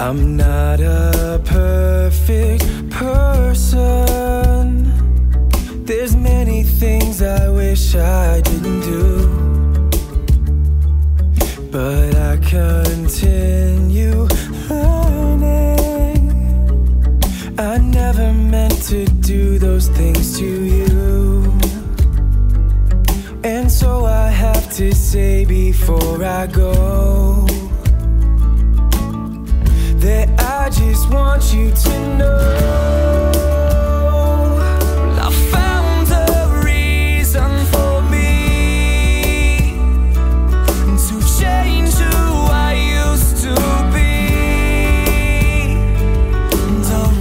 I'm not a perfect person. There's many things I wish I didn't do. But I continue learning. I never meant to do those things to you. And so I have to say before I go that I just want you to know I found a reason for me to change who I used to be.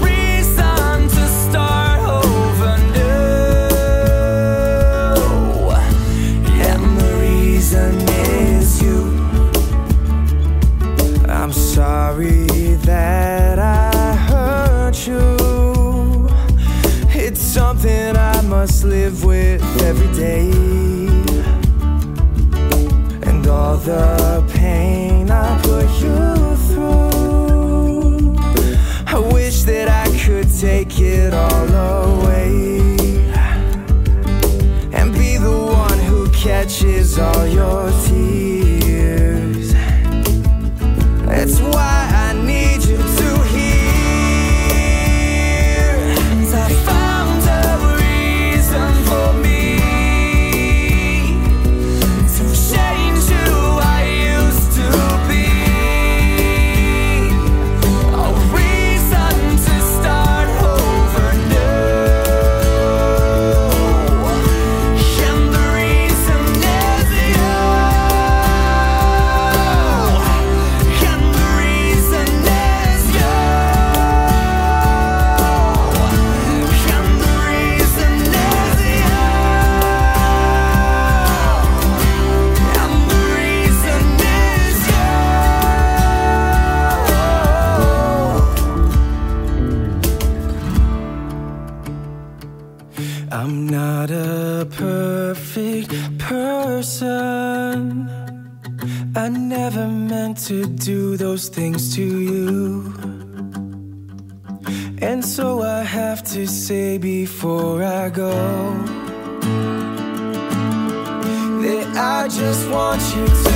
Reason to start over new, and the reason is you. I'm sorry that I hurt you. It's something I must live with every day. And all the pain I put you through. I wish that I could take it all away. And be the one who catches all your tears. That's why not a perfect person. I never meant to do those things to you. And so I have to say before I go that I just want you to.